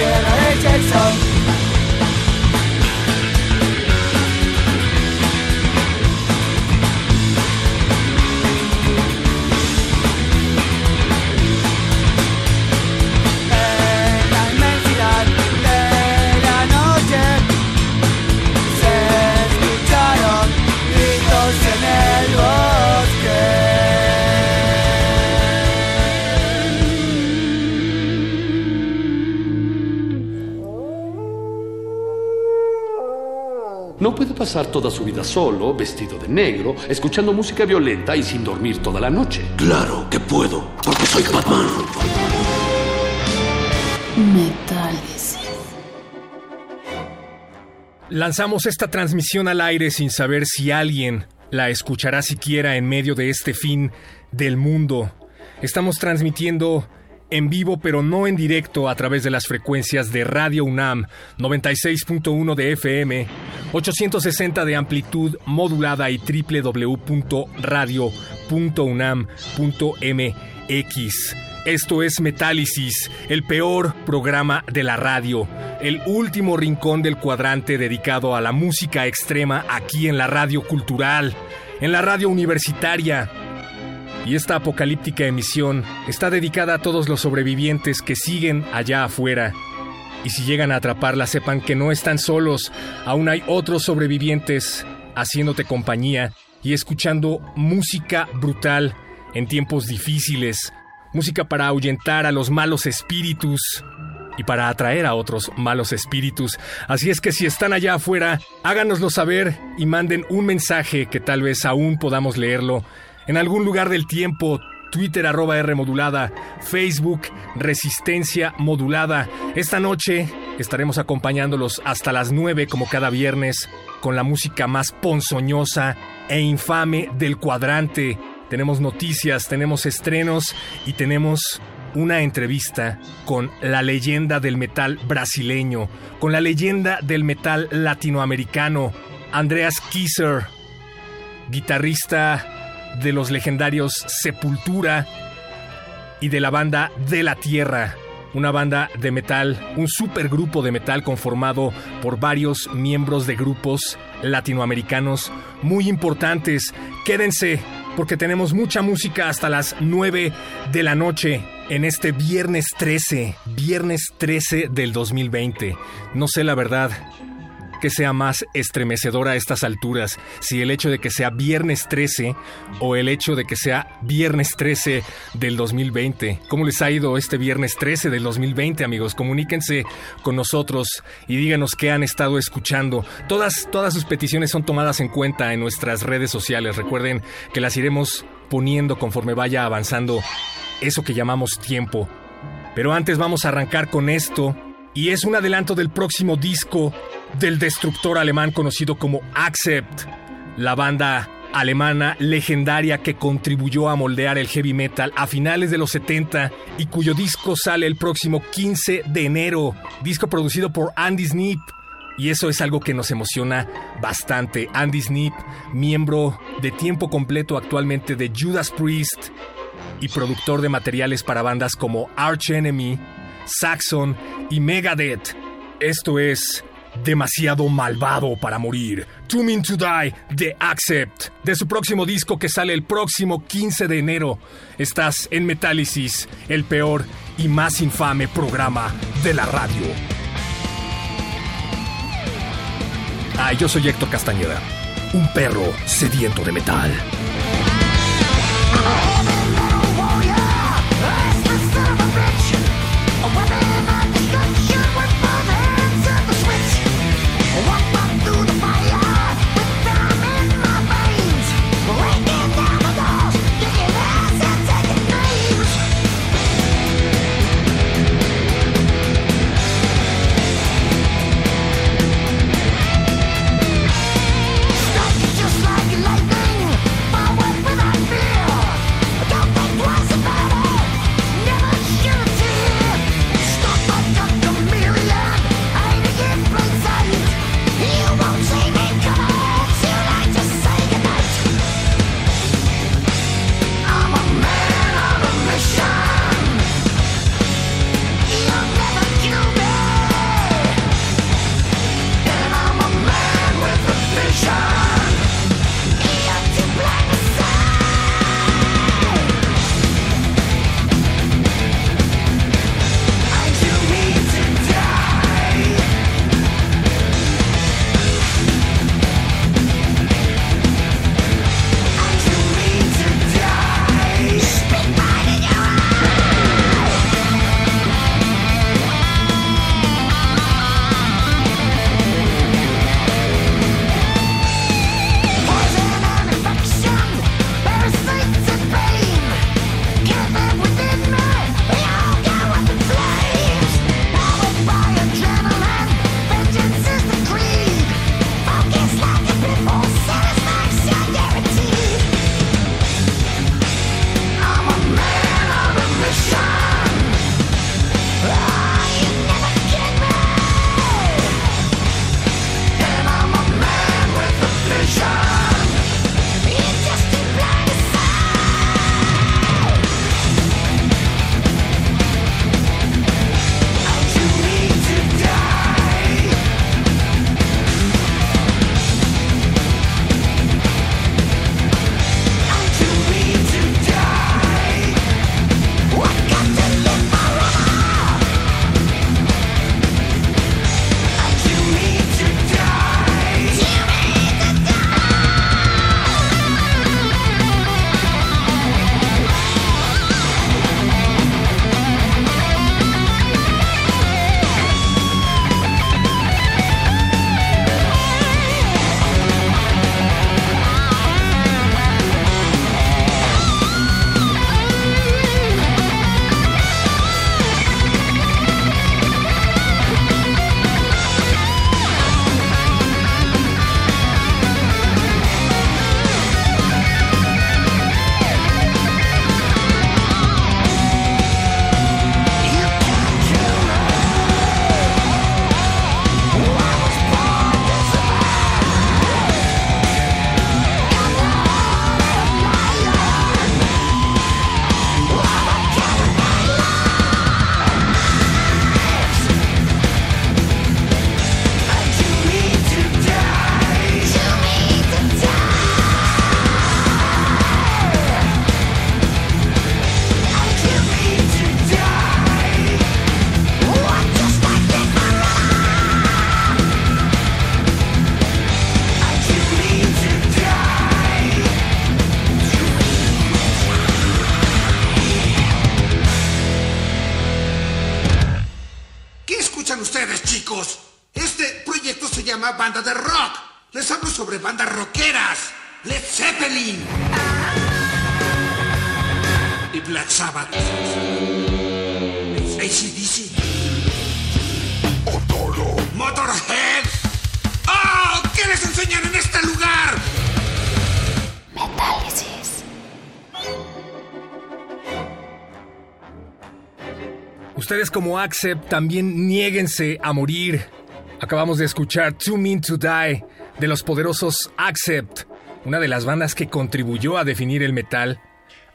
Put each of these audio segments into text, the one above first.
motosierra de Jason En pasar toda su vida solo, vestido de negro, escuchando música violenta y sin dormir toda la noche. Claro que puedo, porque soy Batman. Metálisis. Lanzamos esta transmisión al aire sin saber si alguien la escuchará siquiera en medio de este fin del mundo. Estamos transmitiendo en vivo pero no en directo a través de las frecuencias de Radio UNAM 96.1 de FM, 860 de amplitud modulada y www.radio.unam.mx. Esto es Metálisis, el peor programa de la radio, el último rincón del cuadrante dedicado a la música extrema aquí en la radio cultural, en la radio universitaria. Y esta apocalíptica emisión está dedicada a todos los sobrevivientes que siguen allá afuera. Y si llegan a atraparla, sepan que no están solos, aún hay otros sobrevivientes haciéndote compañía y escuchando música brutal en tiempos difíciles, música para ahuyentar a los malos espíritus y para atraer a otros malos espíritus. Así es que si están allá afuera, háganoslo saber y manden un mensaje que tal vez aún podamos leerlo en algún lugar del tiempo. Twitter arroba R modulada, Facebook Resistencia modulada. Esta noche estaremos acompañándolos hasta las 9 como cada viernes con la música más ponzoñosa e infame del cuadrante. Tenemos noticias, tenemos estrenos y tenemos una entrevista con la leyenda del metal brasileño, con la leyenda del metal latinoamericano, Andreas Kisser, guitarrista de los legendarios Sepultura y de la banda De la Tierra, una banda de metal, un supergrupo de metal conformado por varios miembros de grupos latinoamericanos muy importantes. Quédense porque tenemos mucha música hasta las 9 de la noche en este viernes 13, viernes 13 del 2020. No sé la verdad que sea más estremecedora a estas alturas, si el hecho de que sea viernes 13 o el hecho de que sea viernes 13 del 2020. ¿Cómo les ha ido este viernes 13 del 2020, amigos? Comuníquense con nosotros y díganos qué han estado escuchando. Todas, todas sus peticiones son tomadas en cuenta en nuestras redes sociales. Recuerden que las iremos poniendo conforme vaya avanzando eso que llamamos tiempo. Pero antes vamos a arrancar con esto, y es un adelanto del próximo disco del destructor alemán conocido como Accept, la banda alemana legendaria que contribuyó a moldear el heavy metal a finales de los 70 y cuyo disco sale el próximo 15 de enero, disco producido por Andy Snip. Y eso es algo que nos emociona bastante. Andy Snip, miembro de tiempo completo actualmente de Judas Priest y productor de materiales para bandas como Arch Enemy, Saxon y Megadeth. Esto es demasiado malvado para morir. Too Mean to Die de Accept, de su próximo disco que sale el próximo 15 de enero. Estás en Metálisis, el peor y más infame programa de la radio. Ah, yo soy Héctor Castañeda, un perro sediento de metal. Accept también niéguense a morir. Acabamos de escuchar Too Mean to Die de los poderosos Accept, una de las bandas que contribuyó a definir el metal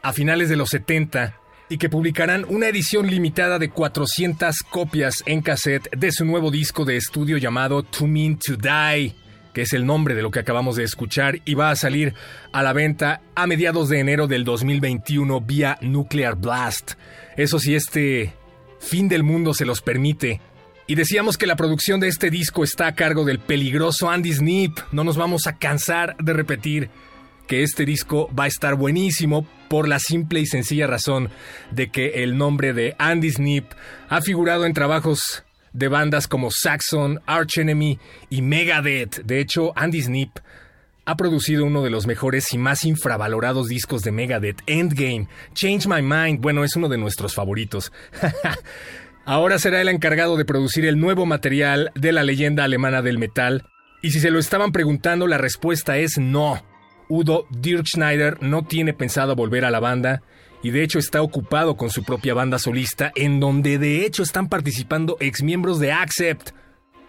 a finales de los 70 y que publicarán una edición limitada de 400 copias en cassette de su nuevo disco de estudio llamado Too Mean to Die, que es el nombre de lo que acabamos de escuchar y va a salir a la venta a mediados de enero del 2021 vía Nuclear Blast. Eso sí, este fin del mundo se los permite. Y decíamos que la producción de este disco está a cargo del peligroso Andy Snip. No nos vamos a cansar de repetir que este disco va a estar buenísimo por la simple y sencilla razón de que el nombre de Andy Snip ha figurado en trabajos de bandas como Saxon, Arch Enemy y Megadeth. De hecho, Andy Snip ha producido uno de los mejores y más infravalorados discos de Megadeth, Endgame. Change My Mind, bueno, es uno de nuestros favoritos. Ahora será el encargado de producir el nuevo material de la leyenda alemana del metal. Y si se lo estaban preguntando, la respuesta es no. Udo Dirkschneider no tiene pensado volver a la banda y de hecho está ocupado con su propia banda solista en donde de hecho están participando exmiembros de Accept.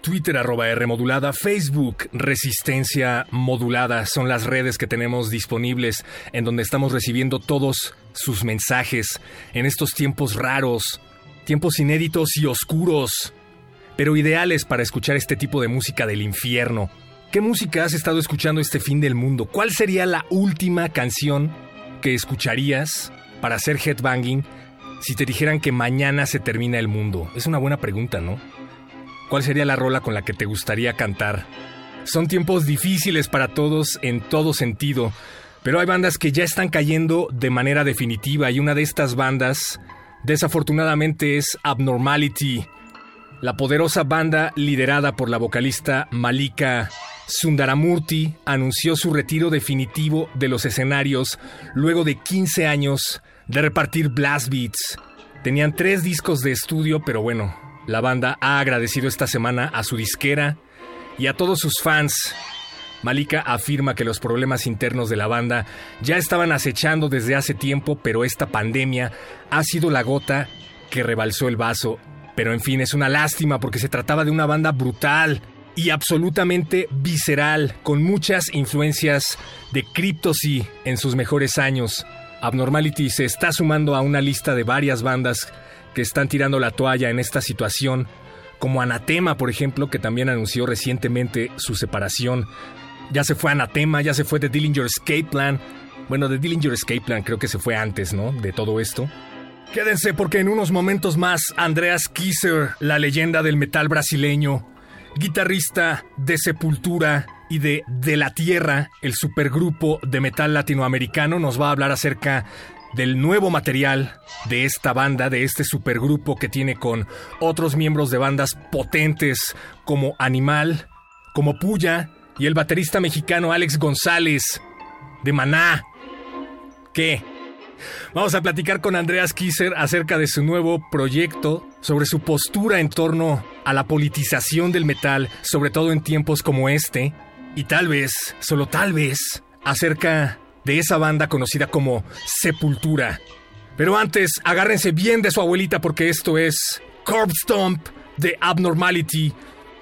Twitter arroba R modulada, Facebook Resistencia modulada son las redes que tenemos disponibles en donde estamos recibiendo todos sus mensajes en estos tiempos raros, tiempos inéditos y oscuros, pero ideales para escuchar este tipo de música del infierno. ¿Qué música has estado escuchando este fin del mundo? ¿Cuál sería la última canción que escucharías para hacer headbanging si te dijeran que mañana se termina el mundo? Es una buena pregunta, ¿no? ¿Cuál sería la rola con la que te gustaría cantar? Son tiempos difíciles para todos en todo sentido, pero hay bandas que ya están cayendo de manera definitiva y una de estas bandas desafortunadamente es Abnormality, la poderosa banda liderada por la vocalista Malika Sundaramurti anunció su retiro definitivo de los escenarios luego de 15 años de repartir blast beats. Tenían tres discos de estudio, pero bueno, la banda ha agradecido esta semana a su disquera y a todos sus fans. Malika afirma que los problemas internos de la banda ya estaban acechando desde hace tiempo, pero esta pandemia ha sido la gota que rebalsó el vaso. Pero en fin, es una lástima porque se trataba de una banda brutal y absolutamente visceral, con muchas influencias de Cryptosy en sus mejores años. Abnormality se está sumando a una lista de varias bandas que están tirando la toalla en esta situación, como Anatema, por ejemplo, que también anunció recientemente su separación. Ya se fue Anatema, ya se fue The Dillinger Escape Plan. Bueno, The Dillinger Escape Plan creo que se fue antes, ¿no? De todo esto. Quédense porque en unos momentos más Andreas Kisser, la leyenda del metal brasileño, guitarrista de Sepultura y de De la Tierra, el supergrupo de metal latinoamericano, nos va a hablar acerca del nuevo material de esta banda, de este supergrupo que tiene con otros miembros de bandas potentes como Animal, como Puya y el baterista mexicano Alex González de Maná. ¿Qué? Vamos a platicar con Andreas Kisser acerca de su nuevo proyecto, sobre su postura en torno a la politización del metal, sobre todo en tiempos como este, y tal vez, solo tal vez, acerca de esa banda conocida como Sepultura. Pero antes, agárrense bien de su abuelita porque esto es Corpse Stomp de Abnormality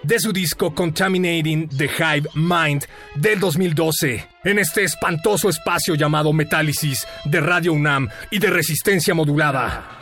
de su disco Contaminating the Hive Mind del 2012, en este espantoso espacio llamado Metálisis de Radio UNAM y de resistencia modulada.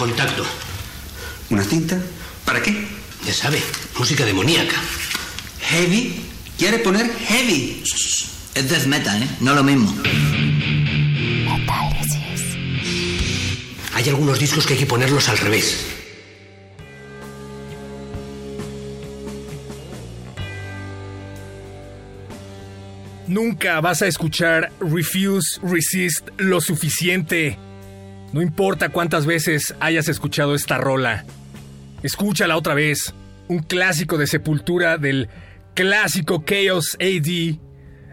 Contacto. ¿Una cinta? ¿Para qué? Ya sabe, música demoníaca. ¿Heavy? ¿Quiere poner heavy? Es death metal, ¿eh? No lo mismo. Hay algunos discos que hay que ponerlos al revés. Nunca vas a escuchar Refuse, Resist lo suficiente. No importa cuántas veces hayas escuchado esta rola. Escúchala otra vez. Un clásico de sepultura del clásico Chaos AD,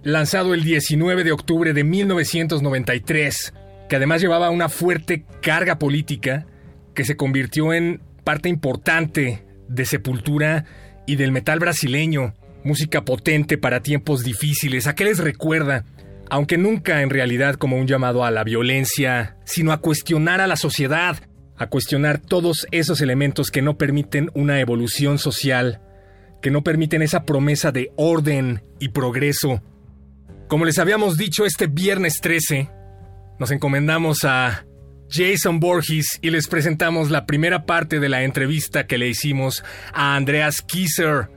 lanzado el 19 de octubre de 1993, que además llevaba una fuerte carga política que se convirtió en parte importante de sepultura y del metal brasileño música potente para tiempos difíciles. ¿A qué les recuerda? Aunque nunca en realidad como un llamado a la violencia, sino a cuestionar a la sociedad, a cuestionar todos esos elementos que no permiten una evolución social, que no permiten esa promesa de orden y progreso. Como les habíamos dicho este viernes 13, nos encomendamos a Jason Borges y les presentamos la primera parte de la entrevista que le hicimos a Andreas Kisser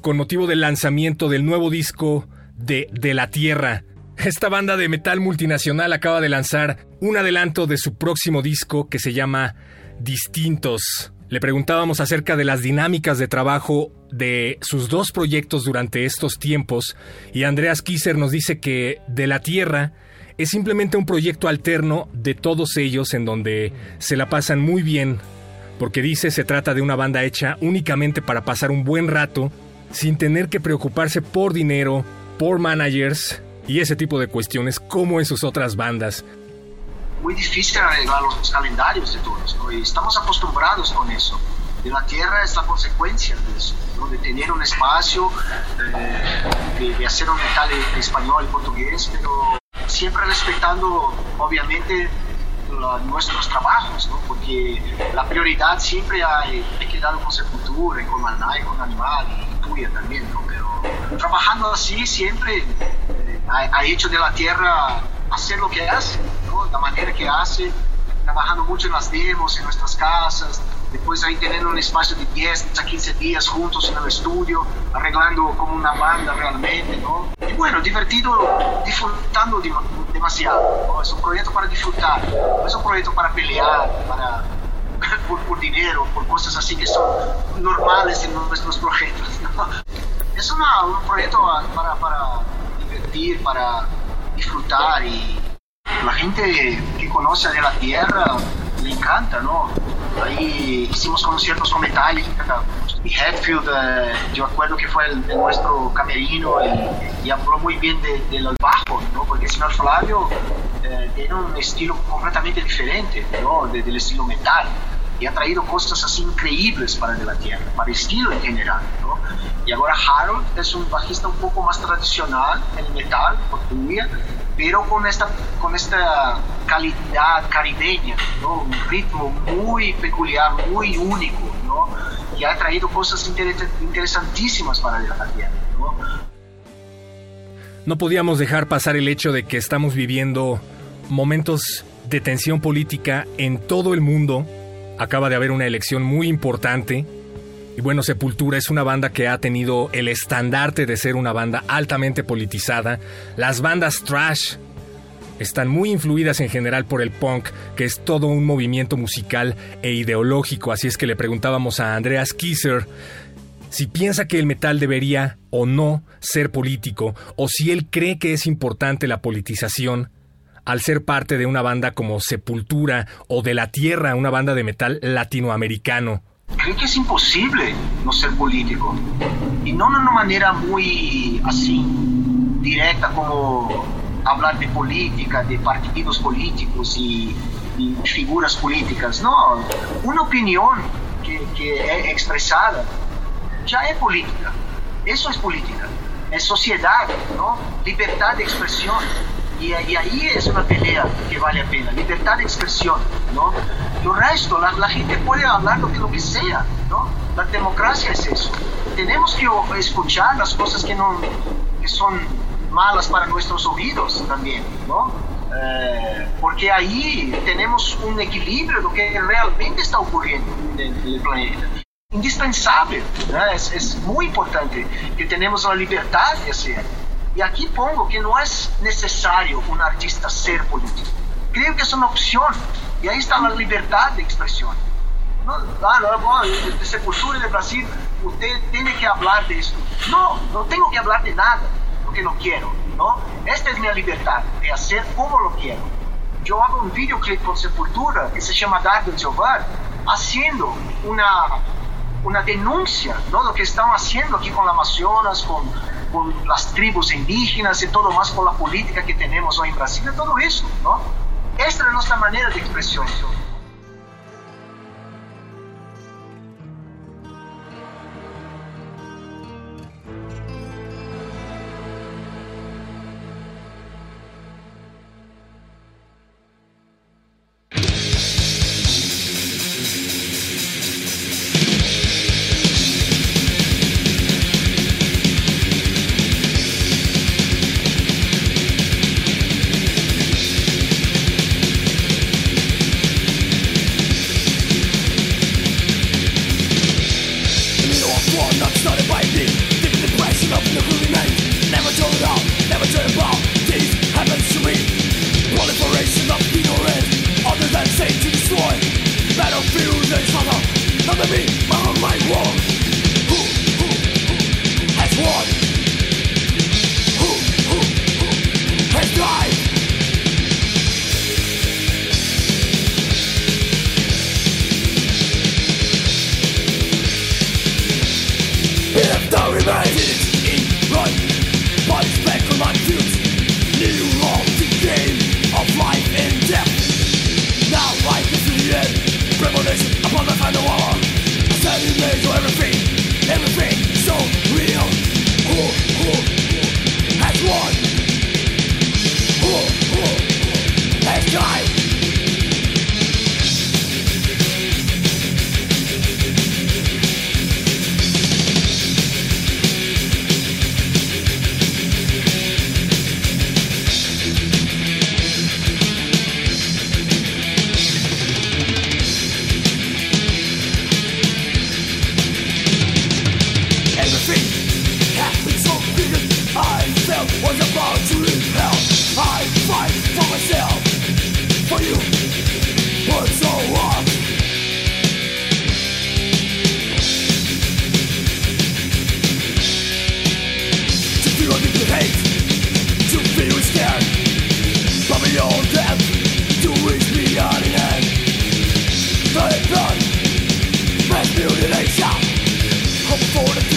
con motivo del lanzamiento del nuevo disco de De la Tierra. Esta banda de metal multinacional acaba de lanzar un adelanto de su próximo disco que se llama Distintos. Le preguntábamos acerca de las dinámicas de trabajo de sus dos proyectos durante estos tiempos y Andreas Kisser nos dice que De la Tierra es simplemente un proyecto alterno de todos ellos en donde se la pasan muy bien, porque dice se trata de una banda hecha únicamente para pasar un buen rato, sin tener que preocuparse por dinero, por managers y ese tipo de cuestiones como en sus otras bandas. Muy difícil arreglar los calendarios de todos, ¿no? y estamos acostumbrados con eso. De la Tierra es la consecuencia de eso, ¿no? de tener un espacio, eh, de, de, hacer un metal en español y portugués, pero siempre respetando, obviamente, la, nuestros trabajos, ¿no? porque la prioridad siempre hay, hay quedado con Sepultura, con Maná, con Animal y Tuya también, ¿no? pero trabajando así siempre eh, ha, ha, hecho de la Tierra hacer lo que hace, ¿no? la manera que hace, trabajando mucho en las demos, en nuestras casas, después ahí teniendo un espacio de 10 a 15 días juntos en el estudio, arreglando como una banda realmente, ¿no? Y bueno, divertido, disfrutando demasiado, ¿no? Es un proyecto para disfrutar, no es un proyecto para pelear, para, por, por, dinero, por cosas así que son normales en nuestros proyectos, ¿no? Es una, un proyecto para, para divertir, para disfrutar y la gente que conoce de la tierra le encanta, ¿no? Ahí hicimos conciertos con Metallica y Hetfield, eh, yo acuerdo que fue el, el nuestro camerino y, y, habló muy bien del de, de bajo, ¿no? Porque el señor Flavio eh, tiene un estilo completamente diferente, ¿no? De, del estilo metal y ha traído cosas así increíbles para De la Tierra, para el estilo en general, ¿no? Y ahora Harold es un bajista un poco más tradicional en metal, portugués, pero con esta, con esta calidad caribeña, ¿no? un ritmo muy peculiar, muy único, ¿no? y ha traído cosas interesantísimas para la tierra. ¿no? no podíamos dejar pasar el hecho de que estamos viviendo momentos de tensión política en todo el mundo. Acaba de haber una elección muy importante y bueno, Sepultura es una banda que ha tenido el estandarte de ser una banda altamente politizada. Las bandas trash están muy influidas en general por el punk, que es todo un movimiento musical e ideológico. Así es que le preguntábamos a Andreas Kisser si piensa que el metal debería o no ser político, o si él cree que es importante la politización al ser parte de una banda como Sepultura o de La Tierra, una banda de metal latinoamericano. Creo que es imposible no ser político. Y no de una manera muy así, directa como hablar de política, de partidos políticos y, figuras políticas. No, una opinión que, que es expresada ya es política. Eso es política. Es sociedad, ¿no? Libertad de expresión. Y, y, ahí es una pelea que vale la pena, libertad de expresión, ¿no? Lo resto, la, la, gente puede hablar lo que, lo que sea, ¿no? La democracia es eso. Tenemos que escuchar las cosas que, no, que son malas para nuestros oídos también, ¿no? Eh, porque ahí tenemos un equilibrio de lo que realmente está ocurriendo en el planeta. Indispensable, ¿no? es, es muy importante que tenemos la libertad de hacer. Y aquí pongo que no es necesario un artista ser político. Creo que es una opción. Y ahí está la libertad de expresión. No, ah, no, no, de Sepultura de Brasil, usted tiene que hablar de esto. No, no tengo que hablar de nada, porque no quiero. ¿no? Esta es mi libertad, de hacer como lo quiero. Yo hago un videoclip con Sepultura que se llama Dark Jehová, haciendo una, una denuncia, ¿no? Lo que están haciendo aquí con la Amazonas, con con las tribus indígenas y todo más con la política que tenemos hoy en Brasil, todo eso, ¿no? Esta es nuestra manera de expresión. for the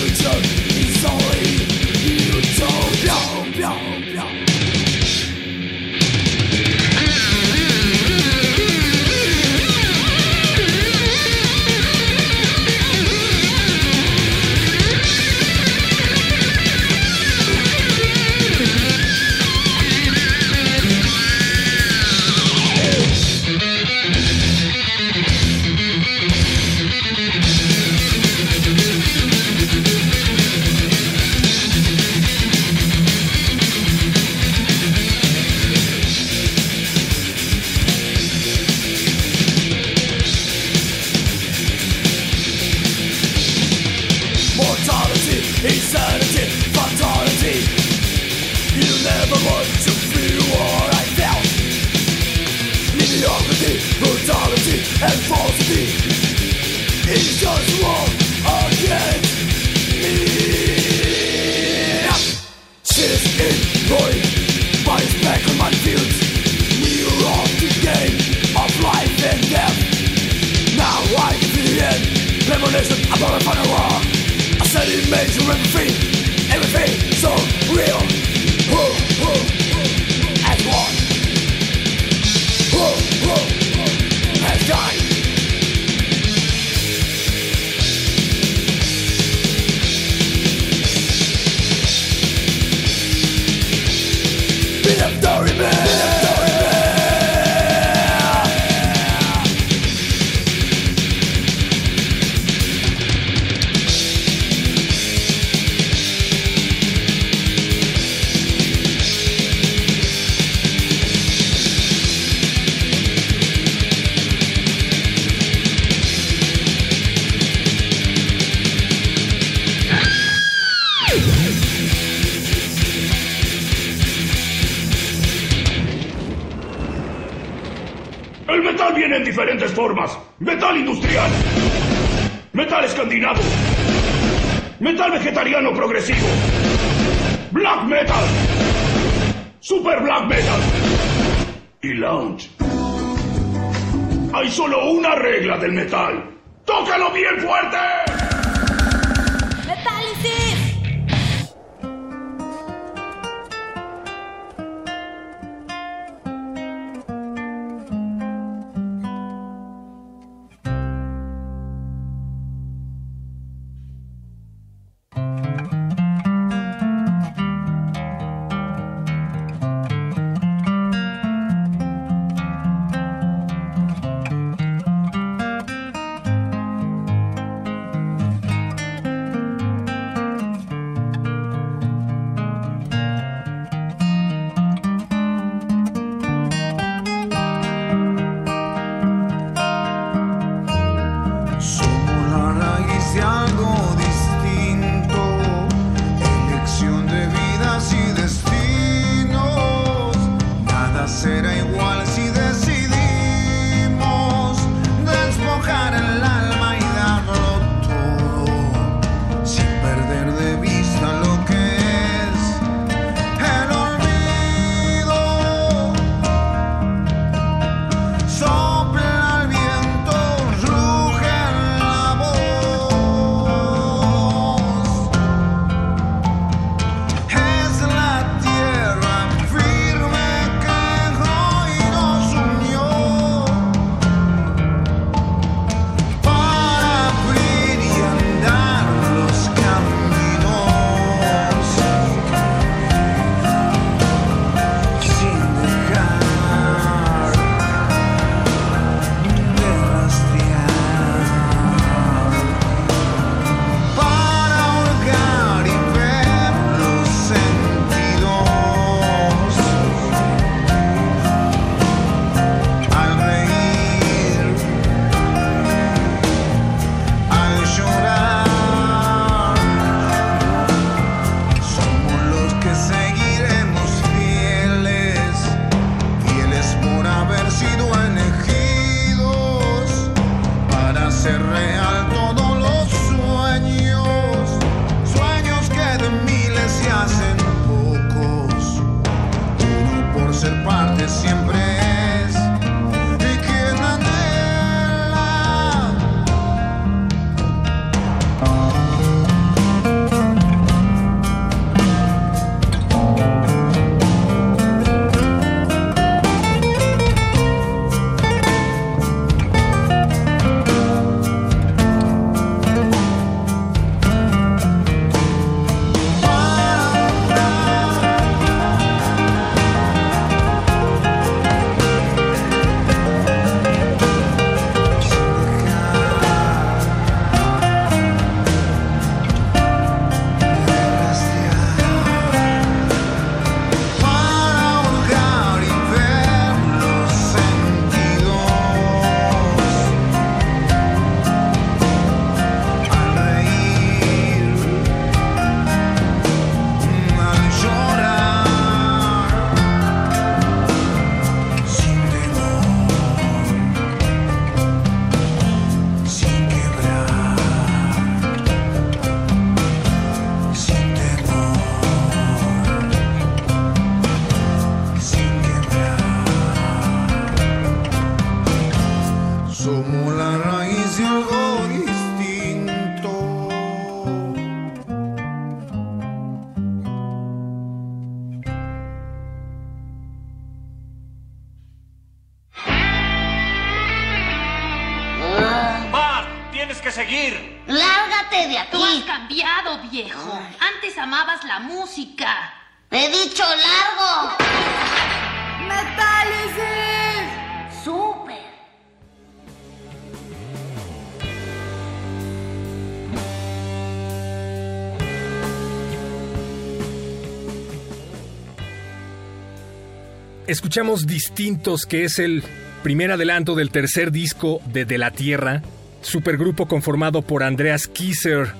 Escuchamos Distintos, que es el primer adelanto del tercer disco de De la Tierra, supergrupo conformado por Andreas Kisser,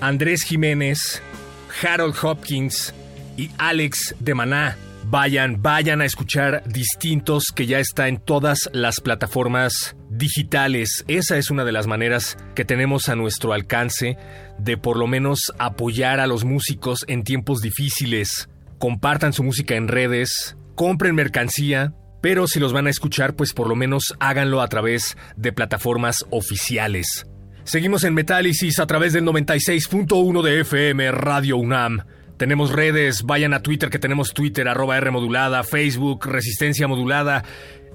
Andrés Jiménez, Harold Hopkins y Alex de Maná. Vayan, vayan a escuchar Distintos, que ya está en todas las plataformas digitales. Esa es una de las maneras que tenemos a nuestro alcance de por lo menos apoyar a los músicos en tiempos difíciles. Compartan su música en redes, compren mercancía, pero si los van a escuchar, pues por lo menos háganlo a través de plataformas oficiales. Seguimos en Metálisis a través del 96.1 de FM Radio UNAM. Tenemos redes, vayan a Twitter que tenemos Twitter, arroba R modulada, Facebook, Resistencia modulada.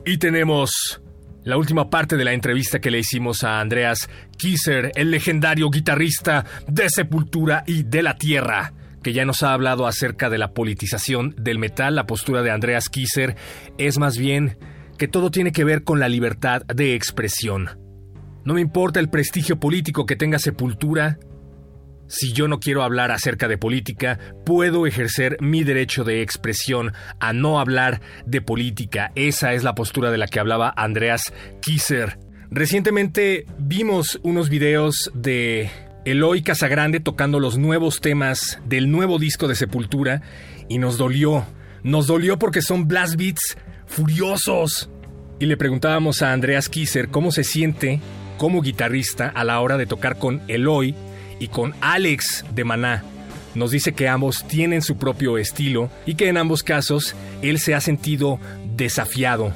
Y tenemos la última parte de la entrevista que le hicimos a Andreas Kisser, el legendario guitarrista de Sepultura y de la Tierra que ya nos ha hablado acerca de la politización del metal, la postura de Andreas Kisser es más bien que todo tiene que ver con la libertad de expresión. No me importa el prestigio político que tenga Sepultura, si yo no quiero hablar acerca de política, puedo ejercer mi derecho de expresión a no hablar de política. Esa es la postura de la que hablaba Andreas Kisser. Recientemente vimos unos videos de Eloy Casagrande tocando los nuevos temas del nuevo disco de Sepultura y nos dolió. Nos dolió porque son blast beats furiosos. Y le preguntábamos a Andreas Kisser cómo se siente como guitarrista a la hora de tocar con Eloy y con Alex de Maná. Nos dice que ambos tienen su propio estilo y que en ambos casos él se ha sentido desafiado.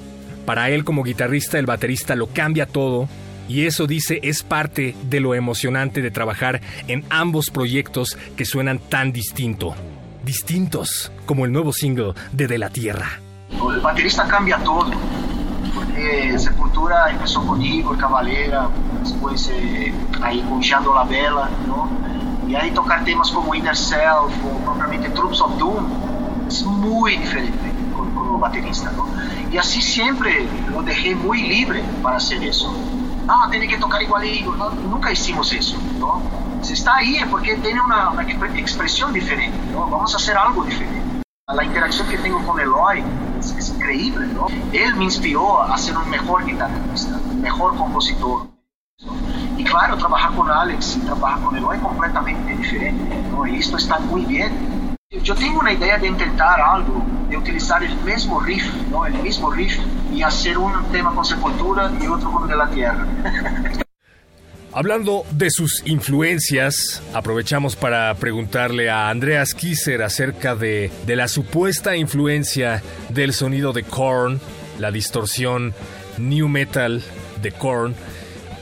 Para él como guitarrista el baterista lo cambia todo y eso dice es parte de lo emocionante de trabajar en ambos proyectos que suenan tan distinto. Distintos, como el nuevo single de De la Tierra. El baterista cambia todo. Porque Sepultura empezó con Igor Cavalera, después eh, ahí con Jando La Bella, ¿no? Y ahí tocar temas como Inner Self o propiamente Troops of Doom es muy diferente con, con el baterista, ¿no? Y así siempre lo dejé muy libre para hacer eso. Ah, tiene que tocar igual a Igor, ¿no? nunca hicimos eso, ¿no? Si está ahí es porque tiene una, una expresión diferente, ¿no? Vamos a hacer algo diferente. La interacción que tengo con Eloy es, es increíble, ¿no? Él me inspiró a ser un mejor guitarrista, un mejor compositor. Y claro, trabajar con Alex y trabajar con Eloy completamente diferente, ¿no? Y esto está muy bien. Yo tengo una idea de intentar algo, de utilizar el mismo riff, ¿no? El mismo riff y hacer un tema con Sepultura y otro con De la Tierra. Hablando de sus influencias, aprovechamos para preguntarle a Andreas Kisser acerca de, de la supuesta influencia del sonido de Korn, la distorsión new metal de Korn,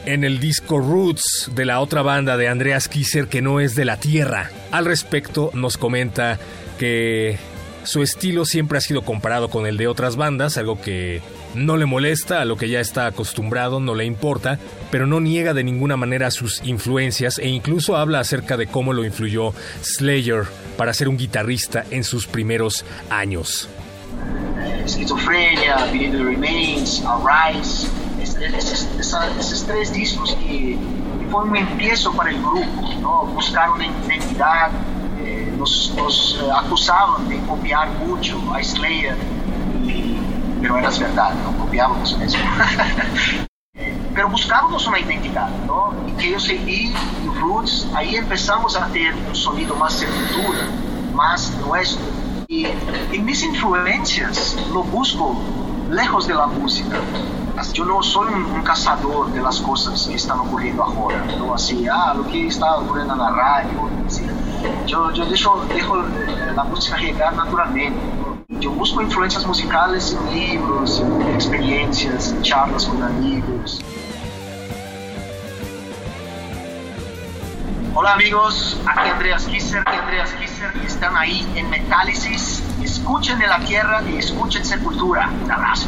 en el disco Roots de la otra banda de Andreas Kisser que no es de la Tierra. Al respecto nos comenta que su estilo siempre ha sido comparado con el de otras bandas, algo que no le molesta, a lo que ya está acostumbrado, no le importa, pero no niega de ninguna manera sus influencias e incluso habla acerca de cómo lo influyó Slayer para ser un guitarrista en sus primeros años. Esquizofrenia, the Remains, Arise, esos, esos tres discos que fue un empiezo para el grupo, ¿no? buscar una identidad, eh, nos, eh, acusaban de copiar mucho a Slayer, y, pero era verdad, no copiábamos mesmo. pero buscábamos una identidad, ¿no? Y que yo seguí Roots, ahí empezamos a tener un sonido más sepultura, más nuestro. Y, y mis influencias lo busco lejos de la música. Yo no soy un, cazador de las cosas que están ocurriendo ahora, ¿no? Así, ah, lo que está ocurriendo en la radio, así. Yo, yo dejo, dejo la música llegar naturalmente. Yo busco influencias musicales en libros, en experiencias, en charlas con amigos. Hola amigos, aquí Andreas Kisser, aquí Andreas Kisser, están ahí en Metálisis. Escuchen de la tierra y escuchen Sepultura, un abrazo.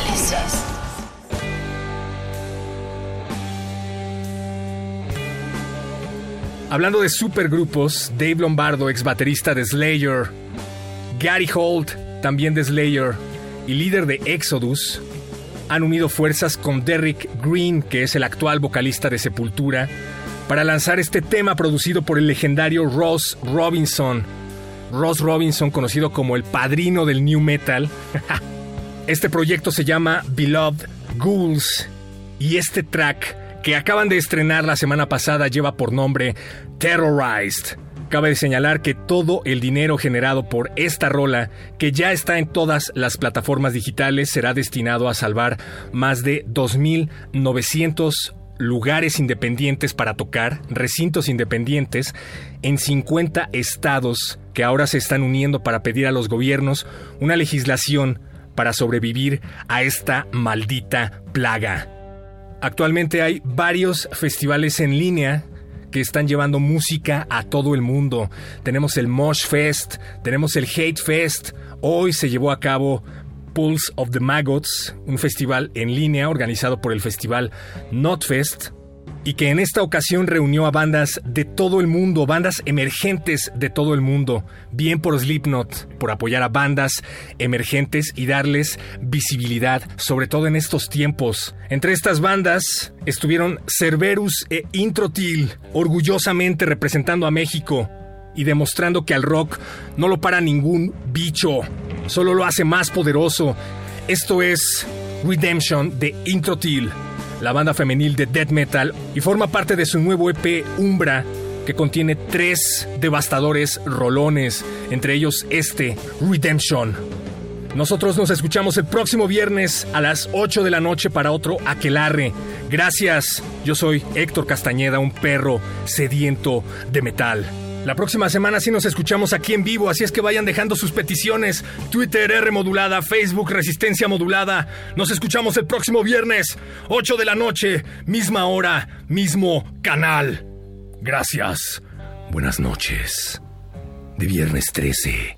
Hablando de supergrupos, Dave Lombardo, ex baterista de Slayer, Gary Holt, también de Slayer, y líder de Exodus, han unido fuerzas con Derrick Green, que es el actual vocalista de Sepultura, para lanzar este tema producido por el legendario Ross Robinson. Ross Robinson, conocido como el padrino del new metal. Este proyecto se llama Beloved Ghouls y este track que acaban de estrenar la semana pasada lleva por nombre Terrorized. Cabe señalar que todo el dinero generado por esta rola, que ya está en todas las plataformas digitales, será destinado a salvar más de 2.900 lugares independientes para tocar, recintos independientes, en 50 estados que ahora se están uniendo para pedir a los gobiernos una legislación para sobrevivir a esta maldita plaga. Actualmente hay varios festivales en línea que están llevando música a todo el mundo. Tenemos el Mosh Fest, tenemos el Hate Fest. Hoy se llevó a cabo Pulse of the Maggots, un festival en línea organizado por el festival Notfest. Y que en esta ocasión reunió a bandas de todo el mundo, bandas emergentes de todo el mundo. Bien por Slipknot, por apoyar a bandas emergentes y darles visibilidad, sobre todo en estos tiempos. Entre estas bandas estuvieron Cerberus e Introtil, orgullosamente representando a México y demostrando que al rock no lo para ningún bicho, solo lo hace más poderoso. Esto es Redemption de Introtil la banda femenil de death metal, y forma parte de su nuevo EP Umbra, que contiene tres devastadores rolones, entre ellos este, Redemption. Nosotros nos escuchamos el próximo viernes a las 8 de la noche para otro Aquelarre. Gracias, yo soy Héctor Castañeda, un perro sediento de metal. La próxima semana sí nos escuchamos aquí en vivo, así es que vayan dejando sus peticiones. Twitter R modulada, Facebook Resistencia modulada. Nos escuchamos el próximo viernes, 8 de la noche, misma hora, mismo canal. Gracias. Buenas noches. De viernes 13.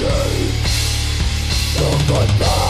you. So goodbye.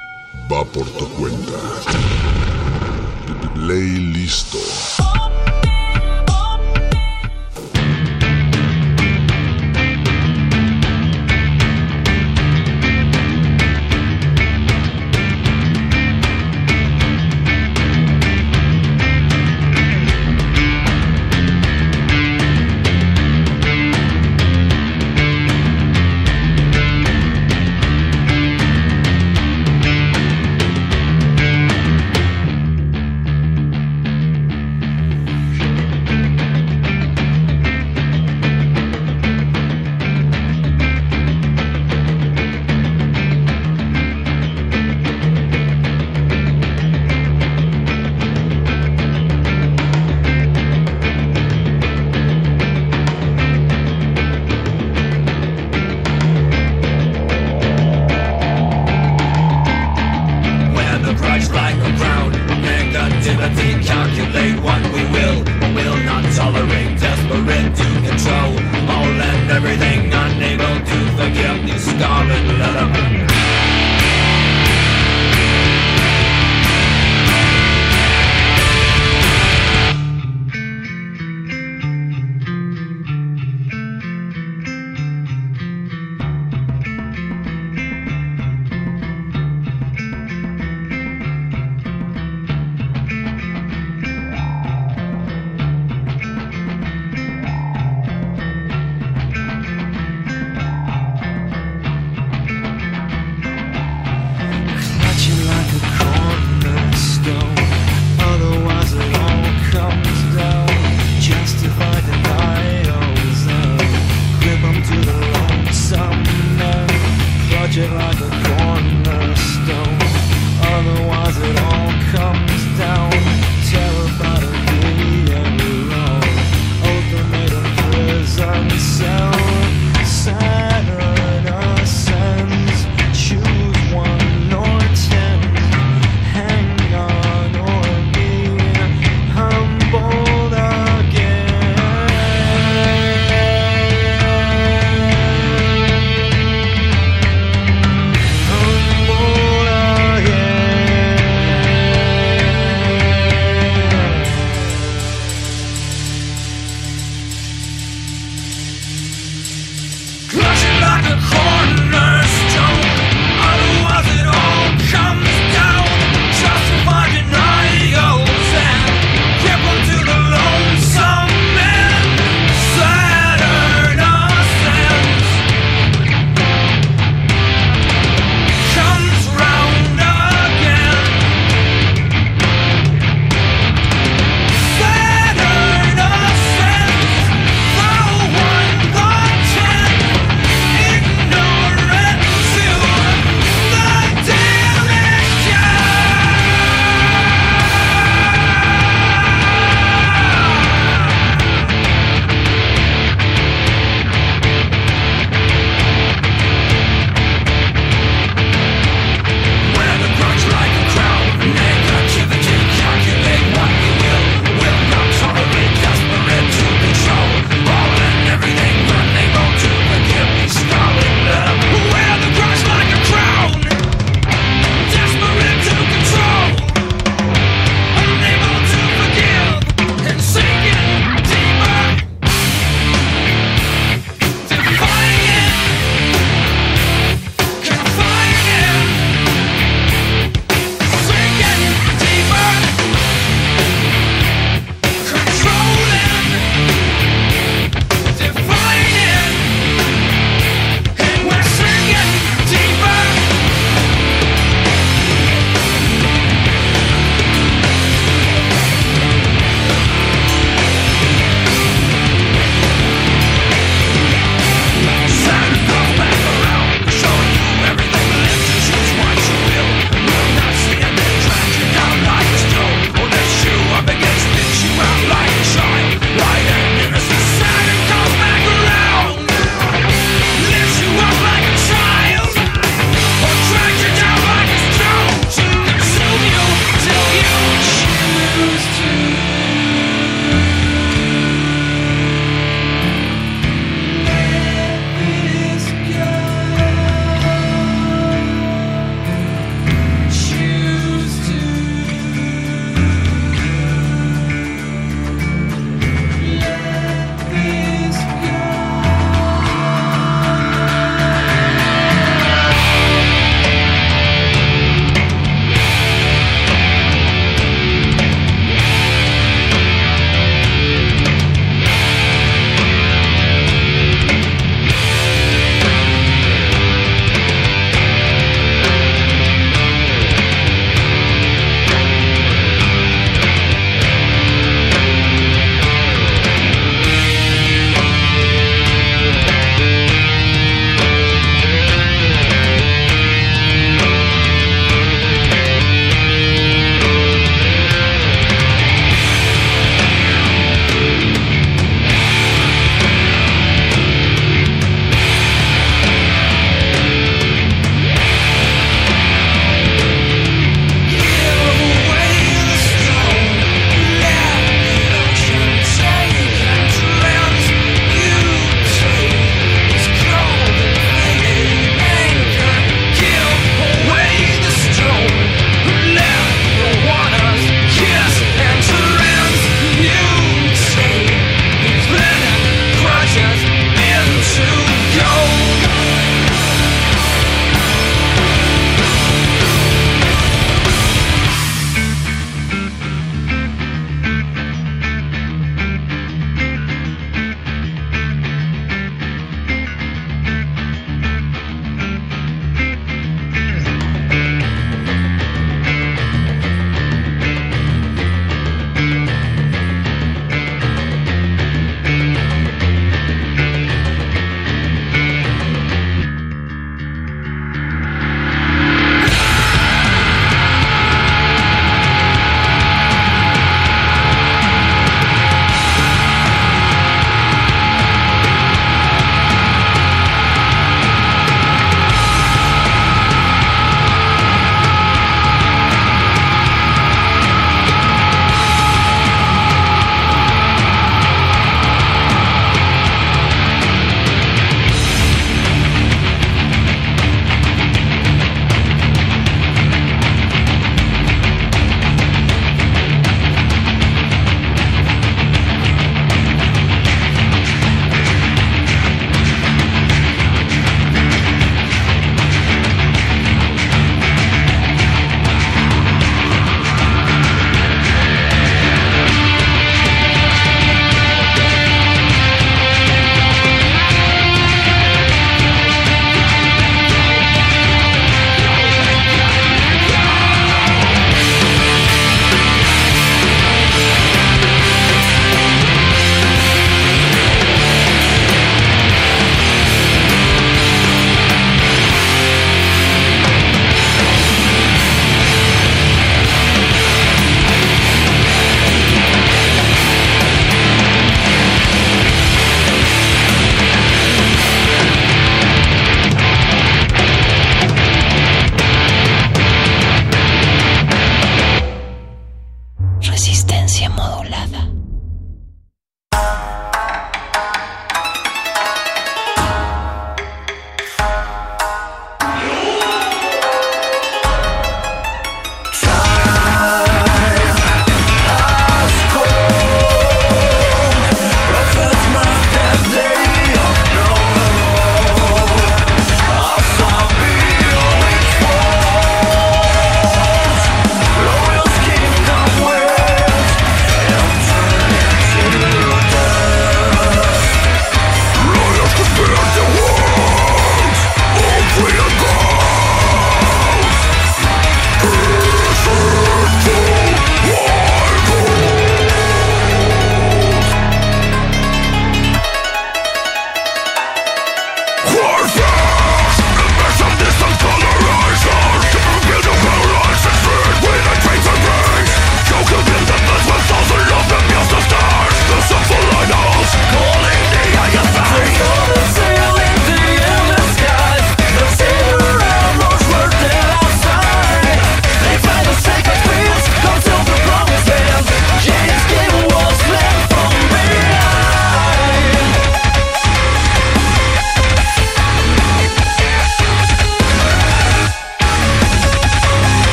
va por tu cuenta. Ley listo.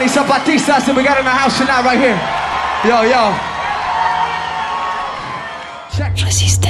Many zapatistas do we got in the house tonight right here? Yo, yo. Resistencia modular.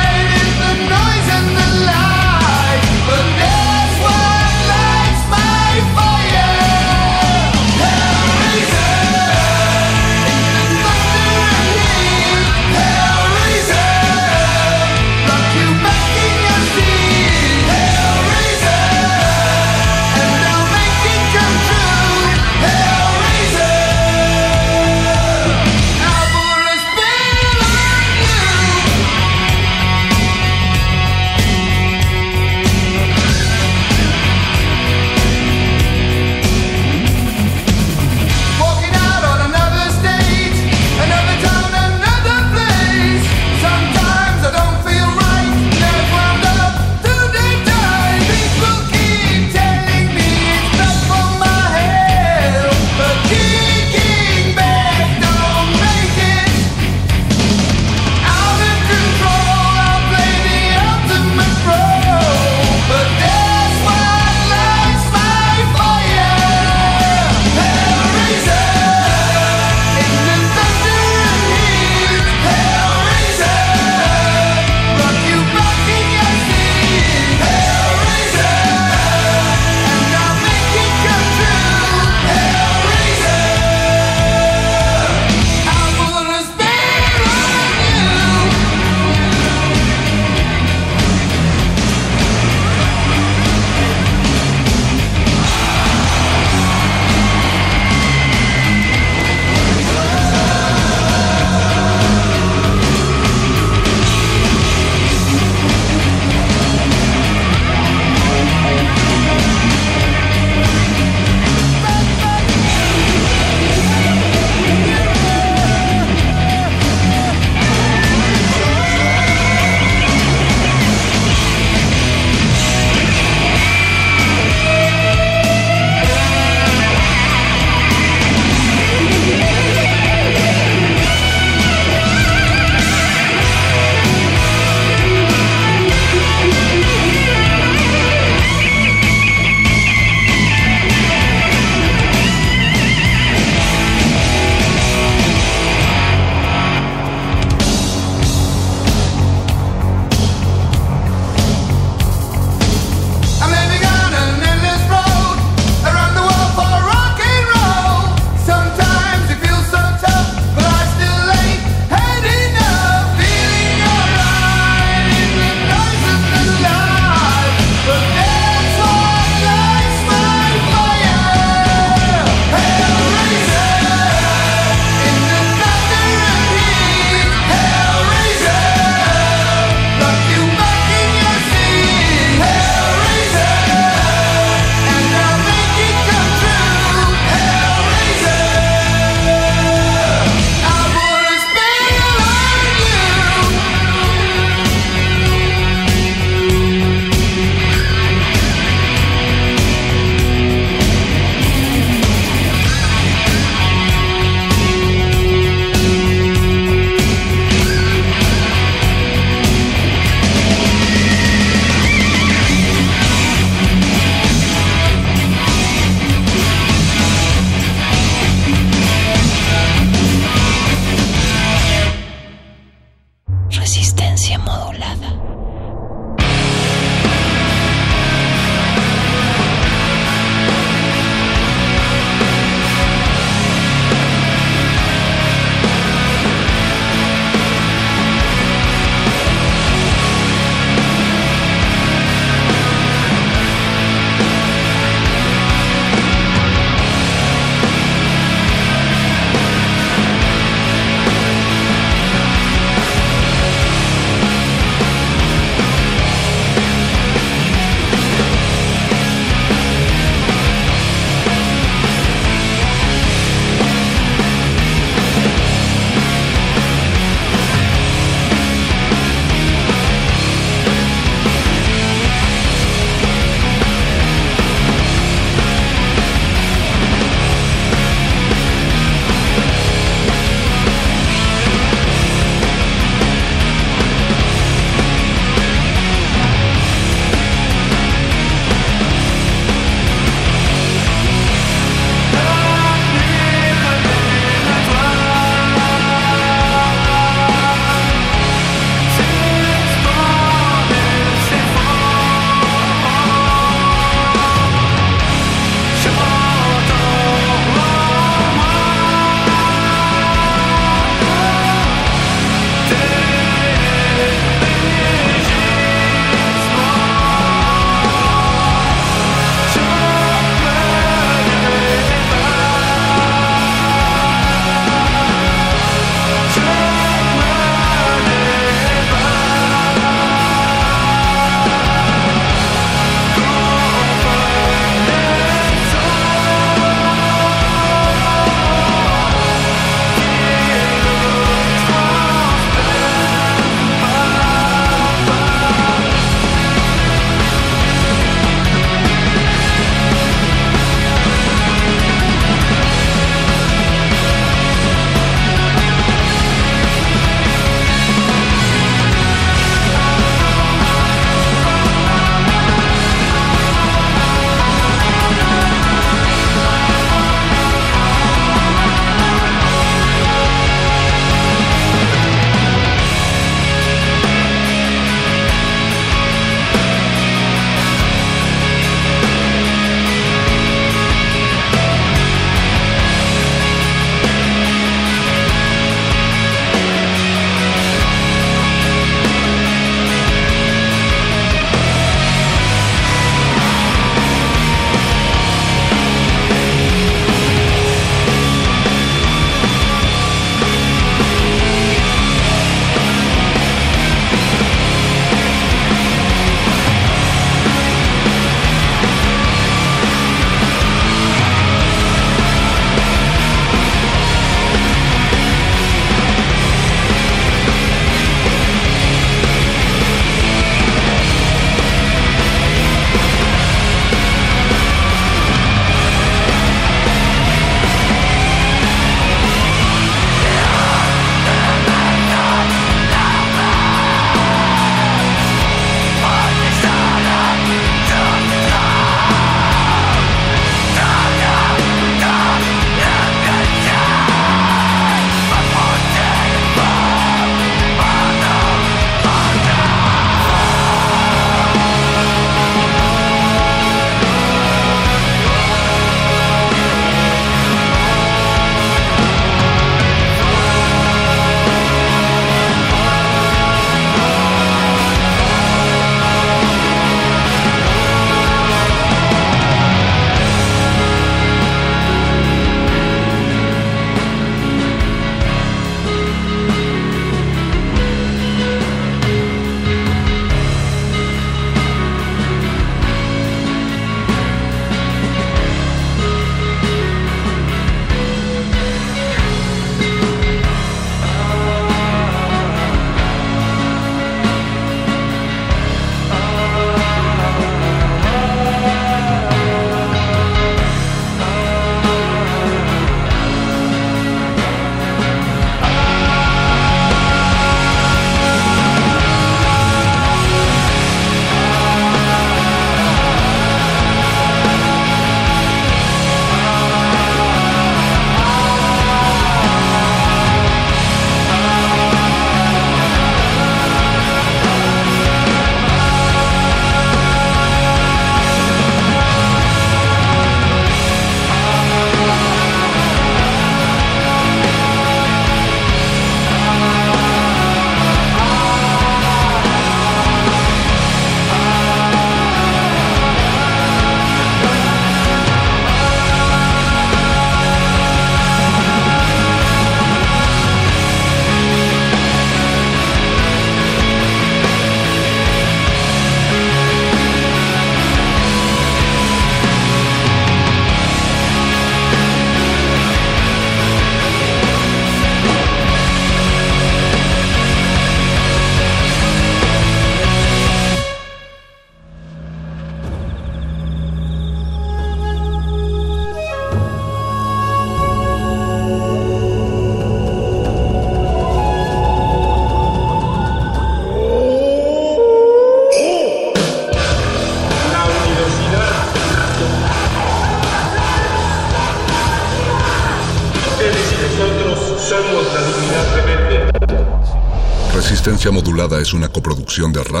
Es una coproducción de Radio